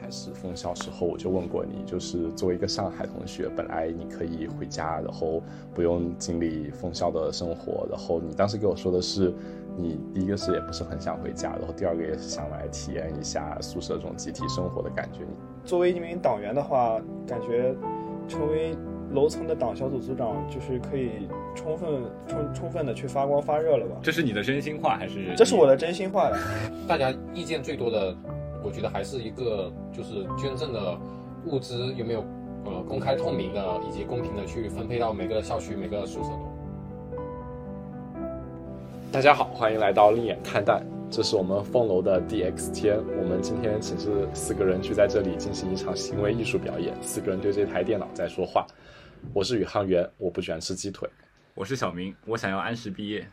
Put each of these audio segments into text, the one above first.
开始封校时候，我就问过你，就是作为一个上海同学，本来你可以回家，然后不用经历封校的生活，然后你当时给我说的是，你第一个是也不是很想回家，然后第二个也是想来体验一下宿舍这种集体生活的感觉。你作为一名党员的话，感觉成为楼层的党小组组长，就是可以充分充充分的去发光发热了吧？这是你的真心话还是？这是我的真心话呀。大家意见最多的，我觉得还是一个就是捐赠的物资有没有呃公开透明的，以及公平的去分配到每个校区每个宿舍中。大家好，欢迎来到另眼看淡，这是我们凤楼的 DX 天。我们今天寝室四个人聚在这里进行一场行为艺术表演，四个人对这台电脑在说话。我是宇航员，我不喜欢吃鸡腿。我是小明，我想要按时毕业。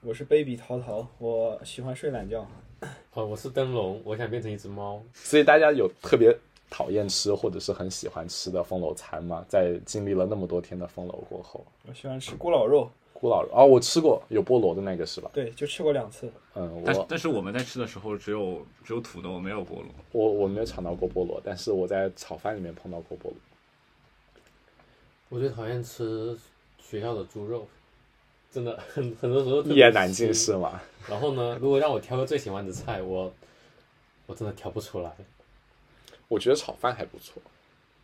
我是 baby 淘淘，我喜欢睡懒觉。哦，我是灯笼，我想变成一只猫。所以大家有特别讨厌吃或者是很喜欢吃的风楼餐吗？在经历了那么多天的风楼过后，我喜欢吃咕老肉，咕老肉哦，我吃过有菠萝的那个是吧？对，就吃过两次。嗯，但是我但是我们在吃的时候只有只有土豆，没有菠萝。我我没有尝到过菠萝，但是我在炒饭里面碰到过菠萝。我最讨厌吃学校的猪肉，真的 很很多时候一言难尽是吗？然后呢，如果让我挑个最喜欢的菜，我我真的挑不出来。我觉得炒饭还不错。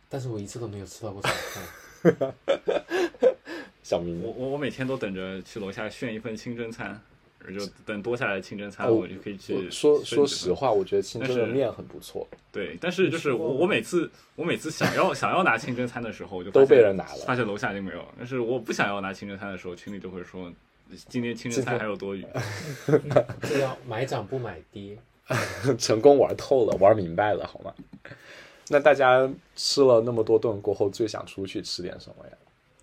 但是我一次都没有吃到过炒饭。小明我我我每天都等着去楼下炫一份清真餐，就等多下来的清真餐，哦我就可以去说说实话，我觉得清真的面很不错，对，但是就是我我每次我每次想要想要拿清真餐的时候，我就都被人拿了发现楼下就没有了。但是我不想要拿清真餐的时候，群里就会说今天清真餐还有多余。这要买涨不买跌。成功玩透了，玩明白了，好吗？那大家吃了那么多顿过后，最想出去吃点什么呀？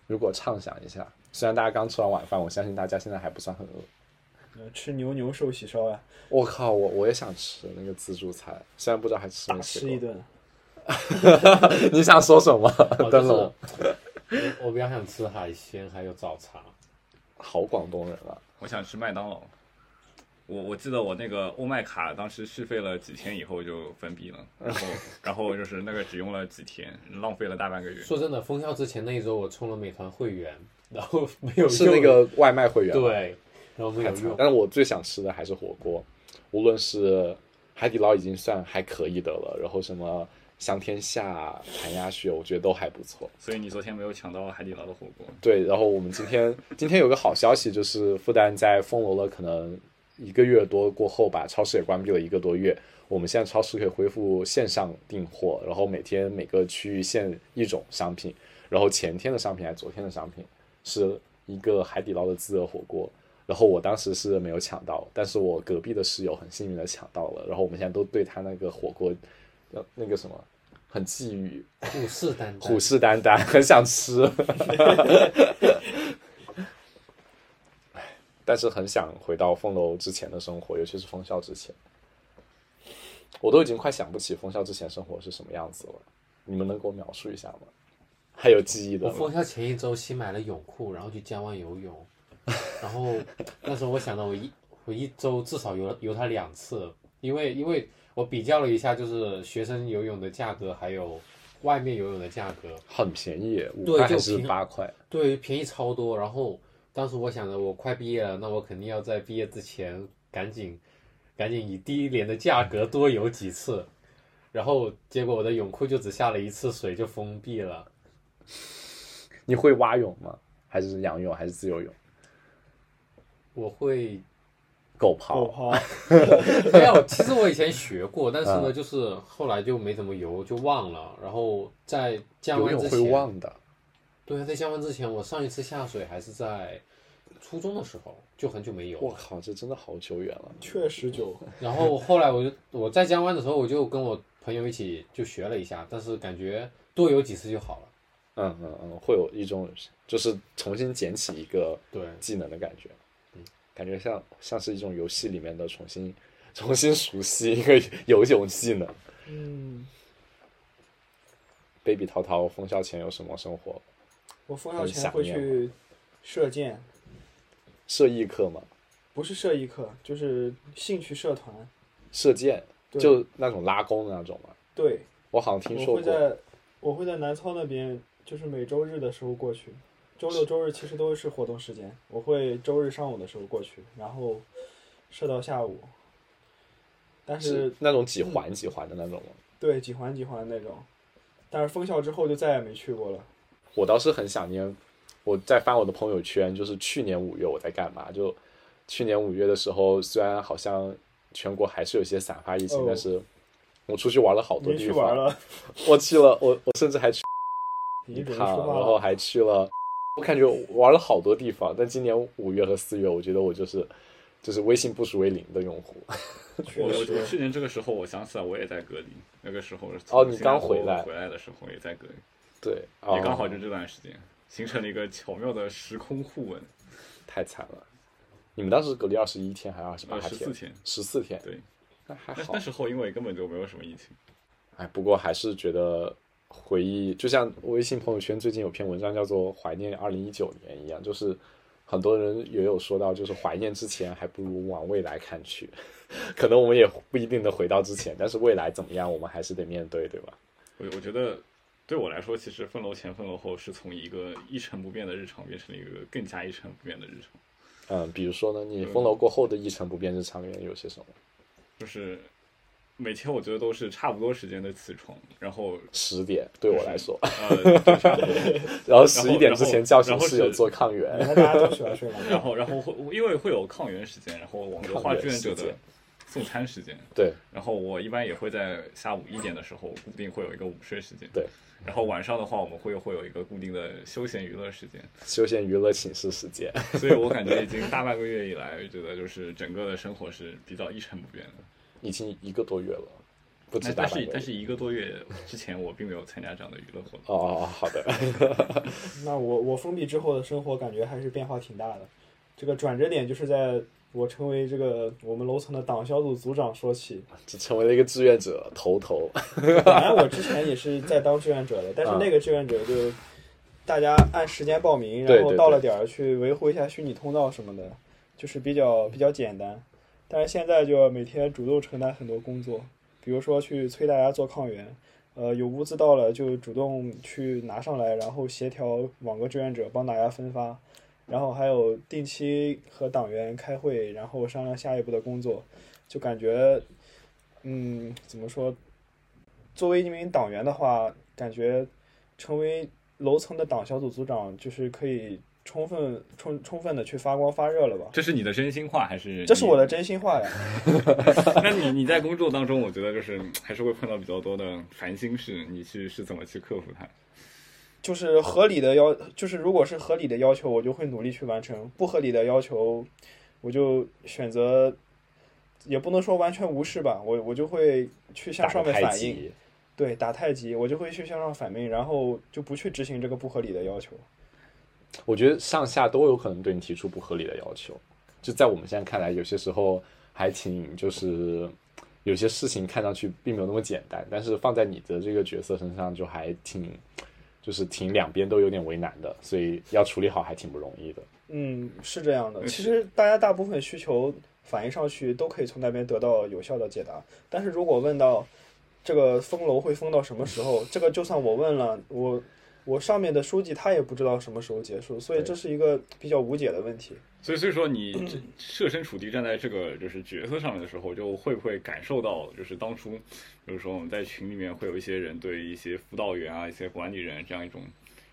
如果畅想一下，虽然大家刚吃完晚饭，我相信大家现在还不算很饿。呃吃牛牛寿喜烧呀，我靠，我我也想吃那个自助餐，虽然不知道还吃吃过。吃一顿。你想说什么？哦 灯笼，就是我我比较想吃海鲜，还有早茶。好广东人啊！我想吃麦当劳。我我记得我那个欧麦卡当时续费了几天以后就封闭了，然后 然后就是那个只用了几天，浪费了大半个月。说真的，封校之前那一周我充了美团会员，然后没有是那个外卖会员，对，然后没有用。太惨但是我最想吃的还是火锅，无论是海底捞已经算还可以的了，然后什么香天下、谭鸭血，我觉得都还不错。所以你昨天没有抢到海底捞的火锅。对，然后我们今天 今天有个好消息，就是复旦在封楼了，可能一个月多过后吧，超市也关闭了一个多月。我们现在超市可以恢复线上订货，然后每天每个区域限一种商品，然后前天的商品还是昨天的商品是一个海底捞的自热火锅，然后我当时是没有抢到，但是我隔壁的室友很幸运的抢到了，然后我们现在都对他那个火锅，呃那个什么很觊觎，虎视眈眈，虎视眈眈，很想吃。但是很想回到凤楼之前的生活，尤其是封校之前，我都已经快想不起封校之前生活是什么样子了。你们能给我描述一下吗？还有记忆的？我封校前一周新买了泳裤，然后去江湾游泳，然后那时候我想到我一我一周至少游游它两次，因为因为我比较了一下，就是学生游泳的价格还有外面游泳的价格，很便宜，五块还是八块？对，便宜超多。然后当时我想着，我快毕业了，那我肯定要在毕业之前赶紧赶紧以低廉的价格多游几次。然后结果我的泳裤就只下了一次水就封闭了。你会蛙泳吗？还是仰泳？还是自由泳？我会狗狗刨？没有，其实我以前学过，但是呢，啊就是后来就没怎么游，就忘了。然后在降温之前，忘的。对，在降温之前，我上一次下水还是在初中的时候，就很久没游了。我靠，这真的好久远了。确实久。然后后来我就我在江湾的时候，我就跟我朋友一起就学了一下，但是感觉多游几次就好了。嗯嗯嗯，会有一种就是重新捡起一个对，技能的感觉，嗯，感觉像像是一种游戏里面的重新重新熟悉一个游泳技能。嗯，baby 淘淘封校前有什么生活？我封校前会去射箭，射艺课吗？不是射艺课，就是兴趣社团。射箭，就那种拉弓的那种吗？对，我好像听说过。会在我会在南操那边，就是每周日的时候过去。周六周日其实都是活动时间，我会周日上午的时候过去，然后射到下午。但是是那种几环几环的那种吗？对几环几环那种，但是封校之后就再也没去过了。我倒是很想念，我在翻我的朋友圈，就是去年五月我在干嘛？就去年五月的时候，虽然好像全国还是有些散发疫情，哦但是我出去玩了好多地方。去玩了，我去了，我我甚至还去你准备趟。然后还去了，我感觉玩了好多地方。但今年五月和四月，我觉得我就是就是微信步数为零的用户。我我去年这个时候，我想起来我也在隔离，那个时候是哦你刚回来回来的时候也在隔离，对，也刚好哦就这段时间，形成了一个巧妙的时空互文。太惨了。你们当时隔离二十一天还是二十八呃，天？十四天，十四天，对，那还好那那。时候因为根本就没有什么疫情，哎，不过还是觉得回忆，就像微信朋友圈最近有篇文章叫做《怀念二零一九年》一样，就是很多人也有说到，就是怀念之前还不如往未来看去。可能我们也不一定能回到之前，但是未来怎么样，我们还是得面对，对吧？我我觉得对我来说，其实分楼前分楼后是从一个一成不变的日常变成了一个更加一成不变的日常。嗯，比如说呢，你封楼过后的一成不变日常里面有些什么？就是每天我觉得都是差不多时间的起床，然后十点对我来说，呃，就差不多，然后十一点之前叫醒然后室友做抗原，大家都喜欢睡懒觉。然后然后会因为会有抗原时间，然后网格化志愿者的送餐时间，对，然后我一般也会在下午一点的时候固定会有一个午睡时间，对，然后晚上的话我们会会有一个固定的休闲娱乐时间，休闲娱乐寝室时间。所以我感觉已经大半个月以来，觉得就是整个的生活是比较一成不变的。已经一个多月了，不止但但是但是一个多月之前，我并没有参加这样的娱乐活动。哦哦哦，好的，那我我封闭之后的生活感觉还是变化挺大的。这个转折点就是在我成为这个我们楼层的党小组组长说起。只成为了一个志愿者头头。本来我之前也是在当志愿者的，但是那个志愿者就大家按时间报名，然后到了点儿去维护一下虚拟通道什么的，就是比较比较简单。但是现在就要每天主动承担很多工作，比如说去催大家做抗原，呃，有物资到了就主动去拿上来，然后协调网格志愿者帮大家分发，然后还有定期和党员开会，然后商量下一步的工作，就感觉，嗯，怎么说？作为一名党员的话，感觉成为楼层的党小组组长，就是可以充分充充分的去发光发热了吧？这是你的真心话还是？这是我的。真心话呀。那你你在工作当中，我觉得就是还是会碰到比较多的烦心事，你去是怎么去克服它？就是合理的要，就是如果是合理的要求，我就会努力去完成；不合理的要求，我就选择，也不能说完全无视吧，我我就会去向上面反映，极，对，打太极，我就会去向上反映，然后就不去执行这个不合理的要求。我觉得上下都有可能对你提出不合理的要求。就在我们现在看来，有些时候还挺就是有些事情看上去并没有那么简单，但是放在你的这个角色身上，就还挺就是挺两边都有点为难的，所以要处理好还挺不容易的。嗯，是这样的。嗯其实大家大部分需求反映上去，都可以从那边得到有效的解答。但是如果问到这个封楼会封到什么时候，这个就算我问了，我我上面的书记他也不知道什么时候结束，所以这是一个比较无解的问题。所以所以说你 设身处地站在这个就是角色上面的时候，就会不会感受到就是当初，比如说我们在群里面会有一些人对一些辅导员啊、一些管理人这样一种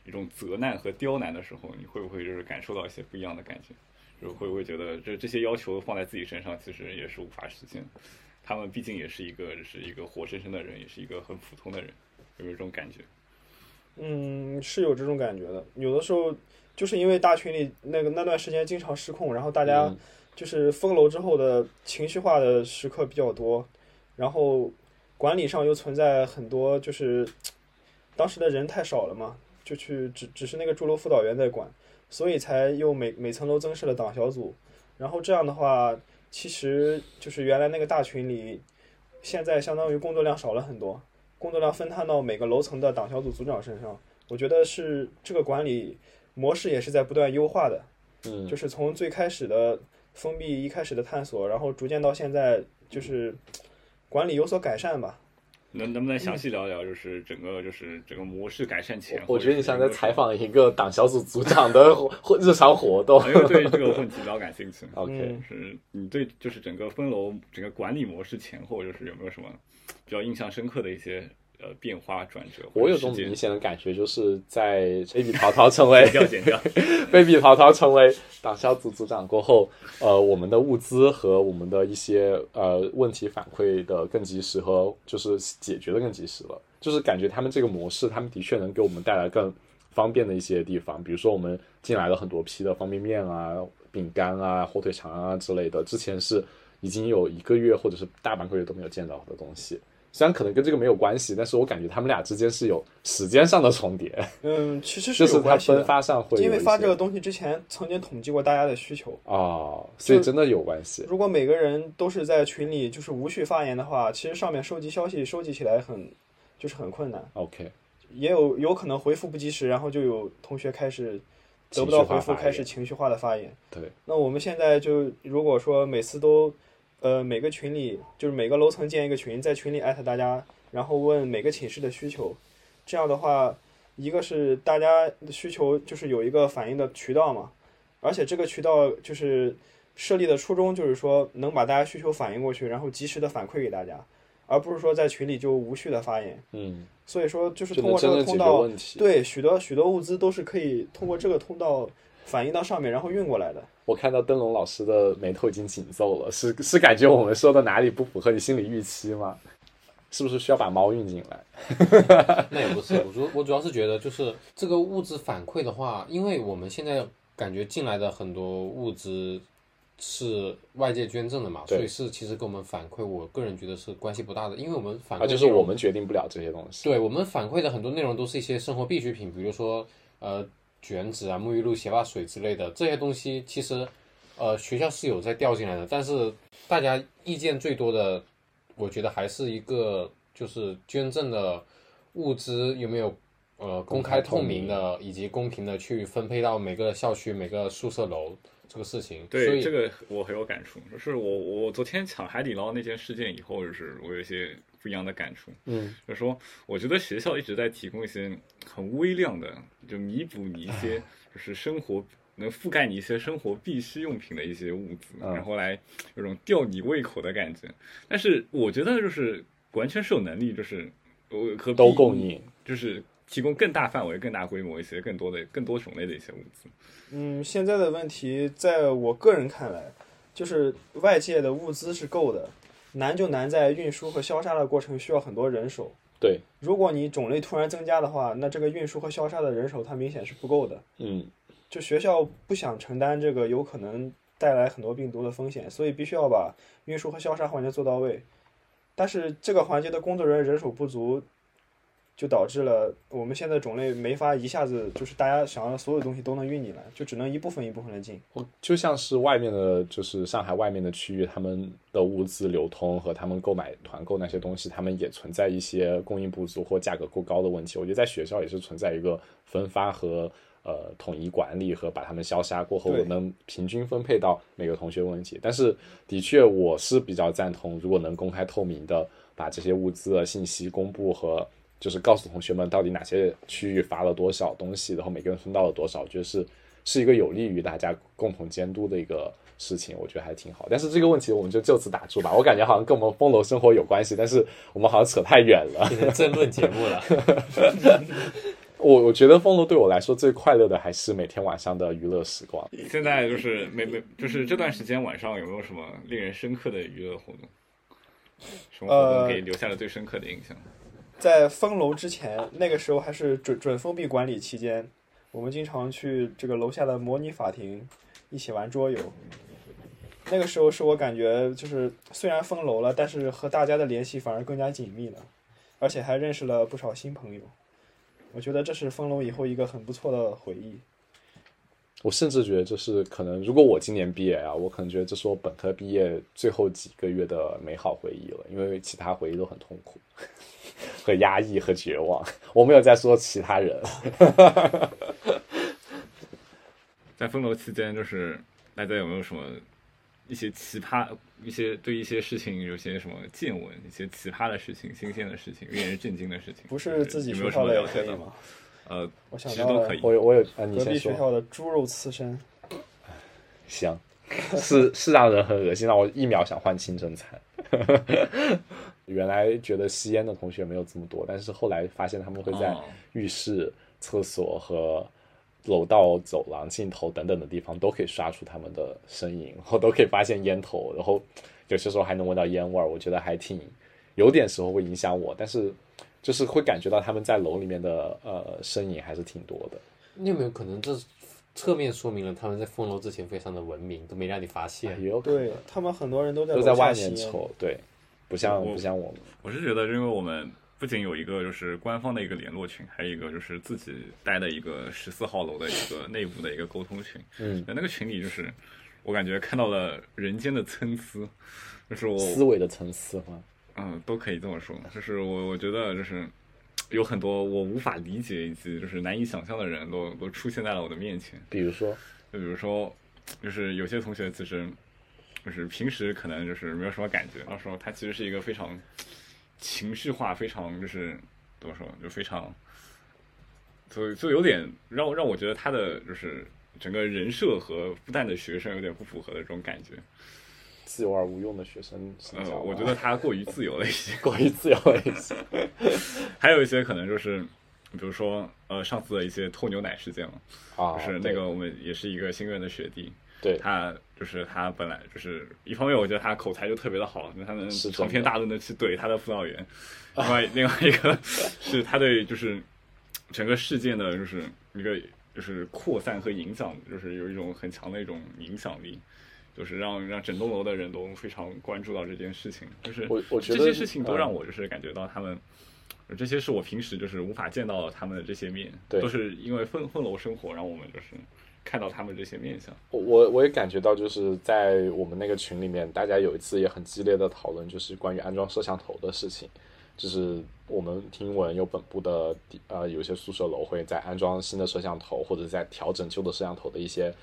一种责难和刁难的时候，你会不会就是感受到一些不一样的感觉？就会不会觉得这这些要求放在自己身上，其实也是无法实现？他们毕竟也是一个只是一个活生生的人，也是一个很普通的人，有没有这种感觉？嗯，是有这种感觉的。有的时候就是因为大群里那个那段时间经常失控，然后大家嗯就是封楼之后的情绪化的时刻比较多，然后管理上又存在很多就是当时的人太少了嘛，就去只只是那个驻楼辅导员在管，所以才又每每层楼增设了党小组，然后这样的话，其实就是原来那个大群里，现在相当于工作量少了很多，工作量分摊到每个楼层的党小组组长身上，我觉得是这个管理模式也是在不断优化的。嗯，就是从最开始的封闭一开始的探索，然后逐渐到现在就是管理有所改善吧。能能不能详细聊聊，就是整个就是整个模式改善前？我觉得你像在采访一个党小组组长的活日常活动。因为对这个问题比较感兴趣。OK，嗯是你对就是整个分楼整个管理模式前后，就是有没有什么比较印象深刻的一些呃变化转折？我有种种明显的感觉，就是在 baby 淘淘成为，baby 淘淘成为党小组组长过后，呃，我们的物资和我们的一些呃问题反馈的更及时和就是解决的更及时了。就是感觉他们这个模式，他们的确能给我们带来更方便的一些地方，比如说我们进来了很多批的方便面啊、饼干啊、火腿肠啊之类的，之前是已经有一个月或者是大半个月都没有见到的东西。虽然可能跟这个没有关系，但是我感觉他们俩之间是有时间上的重叠，嗯，其实是有关系的分发上会因为发这个东西之前曾经统计过大家的需求，哦，所以真的有关系。如果每个人都是在群里就是无序发言的话，其实上面收集消息收集起来很就是很困难，OK，也有有可能回复不及时，然后就有同学开始得不到回复，开始情绪化的发言。对，那我们现在就如果说每次都，呃，每个群里就是每个楼层建一个群，在群里艾特大家，然后问每个寝室的需求，这样的话，一个是大家的需求就是有一个反映的渠道嘛，而且这个渠道就是设立的初衷就是说能把大家需求反映过去，然后及时的反馈给大家，而不是说在群里就无序的发言。嗯，所以说就是通过这个通道，对许多许多物资都是可以通过这个通道反映到上面，然后运过来的。我看到灯笼老师的眉头已经紧皱了，是是感觉我们说的哪里不符合你心理预期吗？是不是需要把猫运进来？那也不是，我主我主要是觉得就是这个物质反馈的话，因为我们现在感觉进来的很多物资是外界捐赠的嘛，所以是其实跟我们反馈，我个人觉得是关系不大的，因为我们反馈啊，就是我们决定不了这些东西。对我们反馈的很多内容都是一些生活必需品，比如说呃卷纸啊、沐浴露、洗发水之类的这些东西，其实呃学校是有在调进来的，但是大家意见最多的，我觉得还是一个就是捐赠的物资有没有呃公开透明的，以及公平的去分配到每个校区、每个宿舍楼这个事情。对这个我很有感触，就是我我昨天抢海底捞那件事件以后，就是我有一些不一样的感触。嗯，就是说，我觉得学校一直在提供一些很微量的，就弥补你一些就是生活能覆盖你一些生活必需用品的一些物资，嗯然后来有种吊你胃口的感觉。但是我觉得就是完全是有能力，就是我和都供应，就是提供更大范围、更大规模一些、更多的、更多种类的一些物资。嗯，现在的问题，在我个人看来，就是外界的物资是够的，难就难在运输和消杀的过程需要很多人手。对，如果你种类突然增加的话，那这个运输和消杀的人手它明显是不够的。嗯，就学校不想承担这个有可能带来很多病毒的风险，所以必须要把运输和消杀环节做到位。但是这个环节的工作人员人手不足，就导致了我们现在种类没法一下子就是大家想要所有东西都能运进来，就只能一部分一部分的进。我就像是外面的，就是上海外面的区域，他们的物资流通和他们购买团购那些东西，他们也存在一些供应不足或价格过高的问题。我觉得在学校也是存在一个分发和呃统一管理和把他们消杀过后我能平均分配到每个同学问题。但是的确，我是比较赞同，如果能公开透明的把这些物资的信息公布和就是告诉同学们到底哪些区域发了多少东西，然后每个人分到了多少，我觉得是是一个有利于大家共同监督的一个事情，我觉得还挺好。但是这个问题我们就就此打住吧，我感觉好像跟我们风楼生活有关系，但是我们好像扯太远了。变成争论节目了。我我觉得风楼对我来说最快乐的还是每天晚上的娱乐时光。现在就是每每就是这段时间晚上有没有什么令人深刻的娱乐活动？什么活动呃给留下了最深刻的印象？在封楼之前，那个时候还是准准封闭管理期间，我们经常去这个楼下的模拟法庭一起玩桌游。那个时候是我感觉就是虽然封楼了，但是和大家的联系反而更加紧密了，而且还认识了不少新朋友。我觉得这是封楼以后一个很不错的回忆。我甚至觉得这是可能，如果我今年毕业啊，我可能觉得这是我本科毕业最后几个月的美好回忆了，因为其他回忆都很痛苦、和压抑和绝望。我没有在说其他人。在封楼期间，就是大家有没有什么一些奇葩、一些对一些事情有些什么见闻，一些奇葩的事情、新鲜的事情、令人震惊的事情，不是自己有没有什么学校的也了解的？可以吗？呃，我想到了其实都可以。我有我有啊，你隔壁。学校的猪肉刺身，行，是是让人很恶心，让我一秒想换清真餐。原来觉得吸烟的同学没有这么多，但是后来发现他们会在哦浴室、厕所和楼道、走廊尽头等等的地方都可以刷出他们的身影，然后都可以发现烟头，然后有些时候还能闻到烟味儿。我觉得还挺有点时候会影响我，但是就是会感觉到他们在楼里面的呃身影还是挺多的。你有没有可能这侧面说明了他们在封楼之前非常的文明，都没让你发现？也有可能对他们很多人都在都在外面抽，对，不像我不像我们。我是觉得，因为我们不仅有一个就是官方的一个联络群，还有一个就是自己待的一个十四号楼的一个内部的一个沟通群。嗯，在那个群里，就是我感觉看到了人间的参差，就是我思维的层次吗？嗯，都可以这么说。就是我我觉得就是有很多我无法理解以及就是难以想象的人都都出现在了我的面前。比如说，就比如说，就是有些同学其实就是平时可能就是没有什么感觉，到时候他其实是一个非常情绪化、非常就是怎么说，就非常，所以就有点让让我觉得他的就是整个人设和复旦的学生有点不符合的这种感觉。自由而无用的学生形呃，我觉得他过于自由了一些。过于自由了一些。还有一些可能就是，比如说呃上次的一些偷牛奶事件嘛，啊，就是那个我们也是一个新院的学弟，对他就是他本来就是一方面，我觉得他口才就特别的好，他能长篇大论的去怼他的辅导员。另外，另外一个是他对就是整个事件的，就是一个就是扩散和影响，就是有一种很强的一种影响力，就是让让整栋楼的人都非常关注到这件事情。就是我我觉得这些事情都嗯让我就是感觉到他们。这些是我平时就是无法见到他们的这些面，对都是因为分分楼生活，让我们就是看到他们这些面相。我我我也感觉到，就是在我们那个群里面，大家有一次也很激烈的讨论，就是关于安装摄像头的事情。就是我们听闻有本部的呃有些宿舍楼会在安装新的摄像头，或者在调整旧的摄像头的一些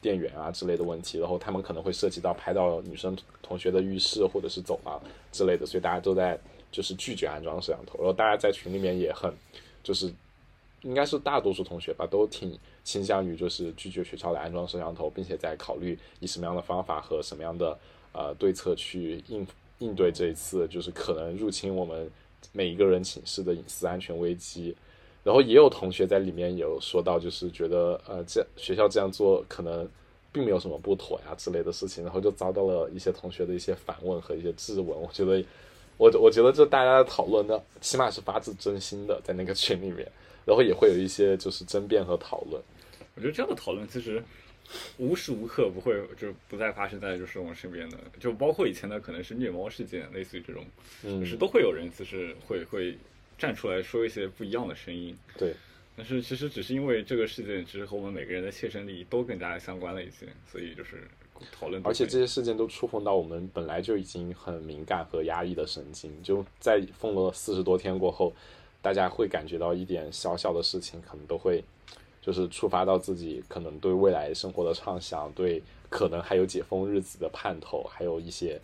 电源啊之类的问题，然后他们可能会涉及到拍到女生同学的浴室或者是走廊之类的，所以大家都在就是拒绝安装摄像头，然后大家在群里面也很就是应该是大多数同学吧，都挺倾向于就是拒绝学校来安装摄像头，并且在考虑以什么样的方法和什么样的呃对策去应应对这一次就是可能入侵我们每一个人寝室的隐私安全危机。然后也有同学在里面有说到，就是觉得呃这学校这样做可能并没有什么不妥呀之类的事情，然后就遭到了一些同学的一些反问和一些质问。我觉得我我觉得这大家的讨论呢，起码是发自真心的，在那个群里面，然后也会有一些就是争辩和讨论。我觉得这样的讨论其实无时无刻不会就不再发生在就是我们身边的，就包括以前的可能是虐猫事件，类似于这种，嗯就是都会有人其实会会站出来说一些不一样的声音。对，但是其实只是因为这个事件其实和我们每个人的切身利益都更加相关了一些，所以就是讨论。而且这些事件都触碰到我们本来就已经很敏感和压抑的神经，就在封了四十多天过后，大家会感觉到一点小小的事情，可能都会就是触发到自己可能对未来生活的畅想，对可能还有解封日子的盼头，还有一些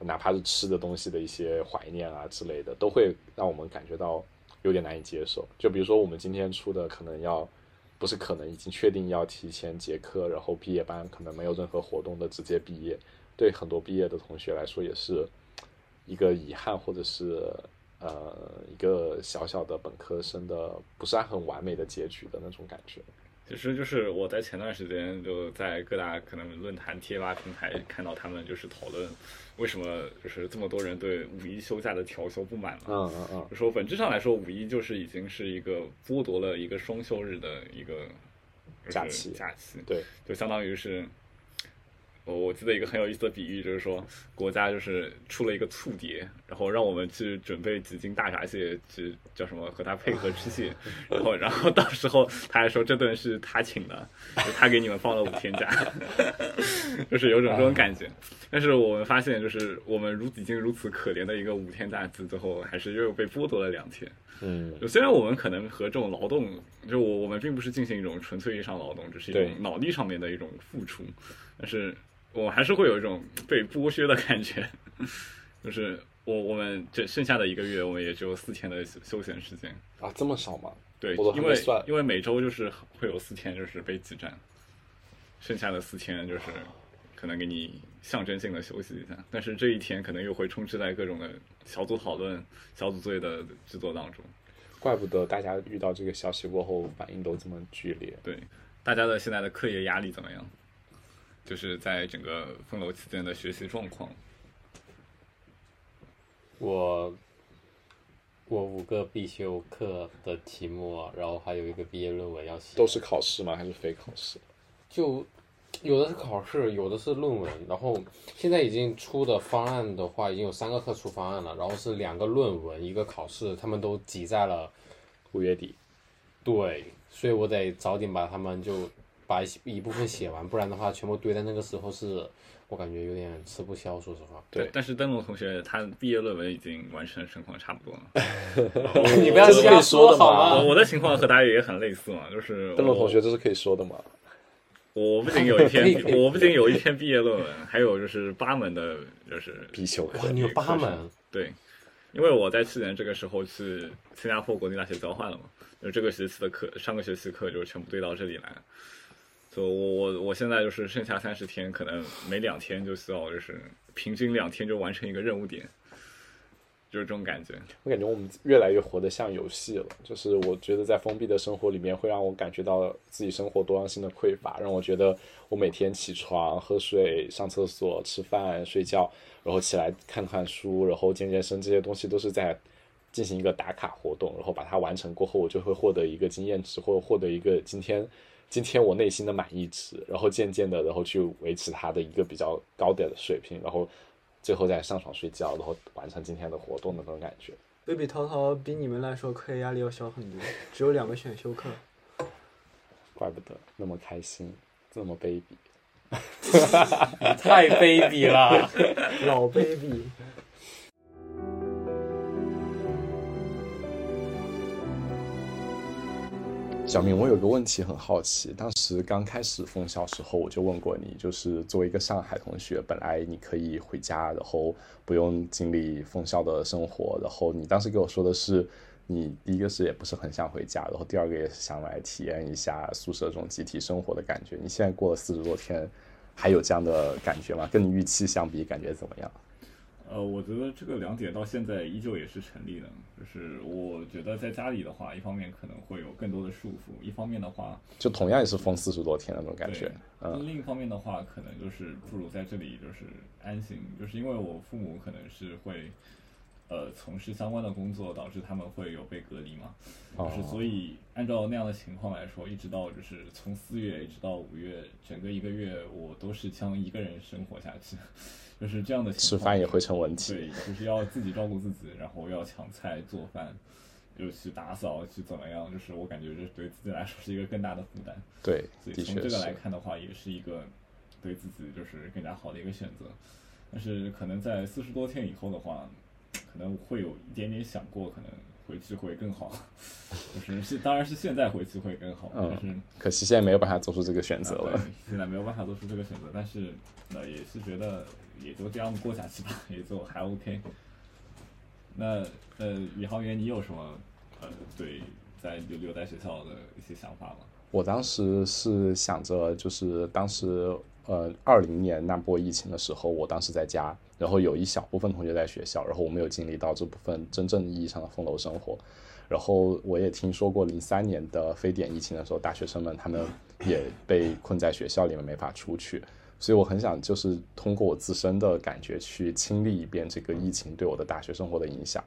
哪怕是吃的东西的一些怀念啊之类的，都会让我们感觉到有点难以接受。就比如说我们今天出的，可能要不是可能已经确定要提前结课，然后毕业班可能没有任何活动的直接毕业，对很多毕业的同学来说也是一个遗憾，或者是呃一个小小的本科生的不是很完美的结局的那种感觉。其实就是我在前段时间就在各大可能论坛、贴吧平台看到他们就是讨论为什么就是这么多人对五一休假的调休不满嘛。嗯嗯嗯，就说本质上来说，五一就是已经是一个剥夺了一个双休日的一个假期假期，对，就相当于是，我我记得一个很有意思的比喻，就是说国家就是出了一个醋碟，然后让我们去准备几斤大闸蟹，去叫什么和他配合吃蟹，然后然后到时候他还说这顿是他请的，就他给你们放了五天假，就是有种这种感觉。但是我们发现，就是我们如已经如此可怜的一个五天假期，最后还是又被剥夺了两天。嗯，虽然我们可能和这种劳动，就我我们并不是进行一种纯粹意义上劳动，只是一种脑力上面的一种付出，但是我还是会有一种被剥削的感觉，就是我我们这剩下的一个月，我们也只有四天的休休闲时间。啊，这么少吗？对，因为因为每周就是会有四天就是被挤占，剩下的四天就是可能给你象征性的休息一下，但是这一天可能又会充斥在各种的小组讨论、小组作业的制作当中。怪不得大家遇到这个消息过后反应都这么剧烈。对，大家的现在的课业压力怎么样？就是在整个封楼期间的学习状况。我我五个必修课的题目，然后还有一个毕业论文要写，都是考试吗？还是非考试？就有的是考试，有的是论文，然后现在已经出的方案的话，已经有三个课出方案了，然后是两个论文，一个考试，他们都挤在了五月底。对，所以我得早点把他们就把一一部分写完，不然的话全部堆在那个时候是，我感觉有点吃不消，说实话。对但是灯笼同学他毕业论文已经完成的情况差不多了。你不要这是可以瞎说的好吗吗？我我的情况和大家也很类似嘛，就是我邓龙同学，这是可以说的嘛？我不仅有一篇 我不仅有一篇毕业论文，还有就是八门的，就是必修课哇，你有八门，对，因为我在去年这个时候去新加坡国立大学交换了嘛，就这个学期的课，上个学期课就全部堆到这里来。就我我我现在就是剩下三十天，可能每两天就需要就是平均两天就完成一个任务点，就是这种感觉。我感觉我们越来越活得像游戏了，就是我觉得在封闭的生活里面，会让我感觉到自己生活多样性的匮乏，让我觉得我每天起床、喝水、上厕所、吃饭、睡觉，然后起来看看书，然后健健身，这些东西都是在进行一个打卡活动，然后把它完成过后，我就会获得一个经验值，或者获得一个今天今天我内心的满意值，然后渐渐的，然后去维持它的一个比较高点的水平，然后最后再上床睡觉，然后完成今天的活动的那种感觉。对比涛涛比你们来说课业压力要小很多，只有两个选修课。怪不得那么开心，这么卑鄙。太卑鄙了。老 baby，小明，我有个问题很好奇，当时刚开始封校时候，我就问过你，就是作为一个上海同学，本来你可以回家，然后不用经历封校的生活，然后你当时给我说的是，你第一个是也不是很想回家，然后第二个也是想来体验一下宿舍这种集体生活的感觉。你现在过了四十多天，还有这样的感觉吗？跟你预期相比，感觉怎么样？呃，我觉得这个两点到现在依旧也是成立的。就是我觉得在家里的话，一方面可能会有更多的束缚，一方面的话，就同样也是封四十多天那种感觉对，嗯，另一方面的话，可能就是不如在这里就是安心，就是因为我父母可能是会，呃，从事相关的工作，导致他们会有被隔离嘛，就是哦所以按照那样的情况来说，一直到就是从四月一直到五月，整个一个月我都是将一个人生活下去，就是这样的情况。吃饭也会成问题。对，就是要自己照顾自己，然后要抢菜做饭，又去打扫，去怎么样？就是我感觉这对自己来说是一个更大的负担。对，所以从这个来。看的话，也是一个对自己就是更加好的一个选择。但是可能在四十多天以后的话，可能会有一点点想过，可能回去会更好。就是是，当然是现在回去会更好，嗯但是可惜现在没有办法做出这个选择了。啊对现在没有办法做出这个选择，但是呃也是觉得也就这样过下去吧，也就还 OK。那呃，宇航员，你有什么呃对在留留在学校的一些想法吗？我当时是想着，就是当时呃二零年那波疫情的时候，我当时在家，然后有一小部分同学在学校，然后我没有经历到这部分真正意义上的封楼生活。然后我也听说过零三年的非典疫情的时候，大学生们他们也被困在学校里面没法出去，所以我很想就是通过我自身的感觉去亲历一遍这个疫情对我的大学生活的影响。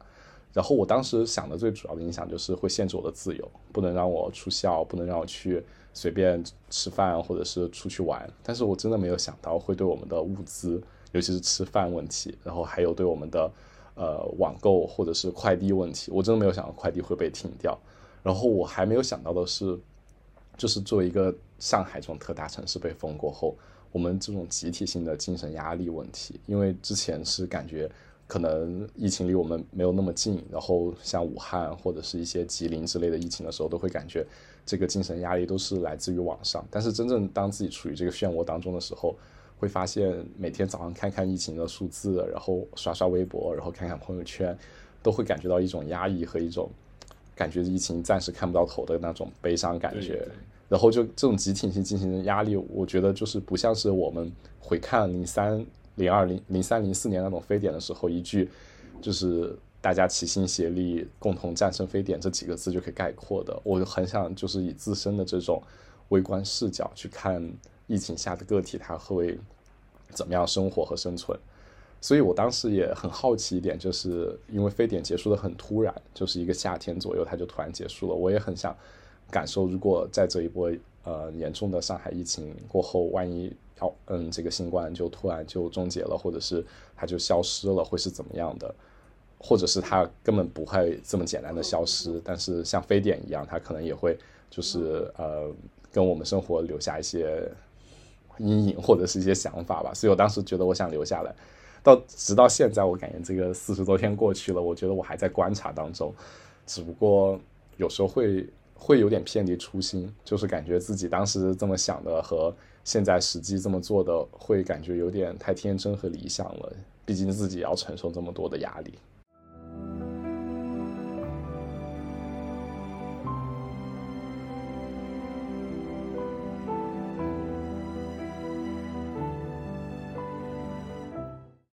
然后我当时想的最主要的影响就是会限制我的自由，不能让我出校，不能让我去随便吃饭或者是出去玩。但是我真的没有想到会对我们的物资，尤其是吃饭问题，然后还有对我们的呃网购或者是快递问题，我真的没有想到快递会被停掉。然后我还没有想到的是，就是作为一个上海这种特大城市被封过后，我们这种集体性的精神压力问题，因为之前是感觉可能疫情离我们没有那么近，然后像武汉或者是一些吉林之类的疫情的时候，都会感觉这个精神压力都是来自于网上。但是真正当自己处于这个漩涡当中的时候，会发现每天早上看看疫情的数字，然后刷刷微博，然后看看朋友圈，都会感觉到一种压抑和一种感觉疫情暂时看不到头的那种悲伤感觉。对对然后就这种集体性进行的压力，我觉得就是不像是我们回看零三、零二、零零三、零四年那种非典的时候，一句就是大家齐心协力共同战胜非典这几个字就可以概括的。我很想就是以自身的这种微观视角去看疫情下的个体，他会怎么样生活和生存。所以我当时也很好奇一点，就是因为非典结束的很突然，就是一个夏天左右，它就突然结束了。我也很想感受，如果在这一波呃严重的上海疫情过后，万一好嗯这个新冠就突然就终结了，或者是它就消失了，会是怎么样的？或者是它根本不会这么简单的消失，但是像非典一样，它可能也会就是呃跟我们生活留下一些阴影或者是一些想法吧。所以我当时觉得我想留下来。到直到现在，我感觉这个四十多天过去了，我觉得我还在观察当中，只不过有时候会会有点偏离初心，就是感觉自己当时这么想的和现在实际这么做的，会感觉有点太天真和理想了。毕竟自己要承受这么多的压力。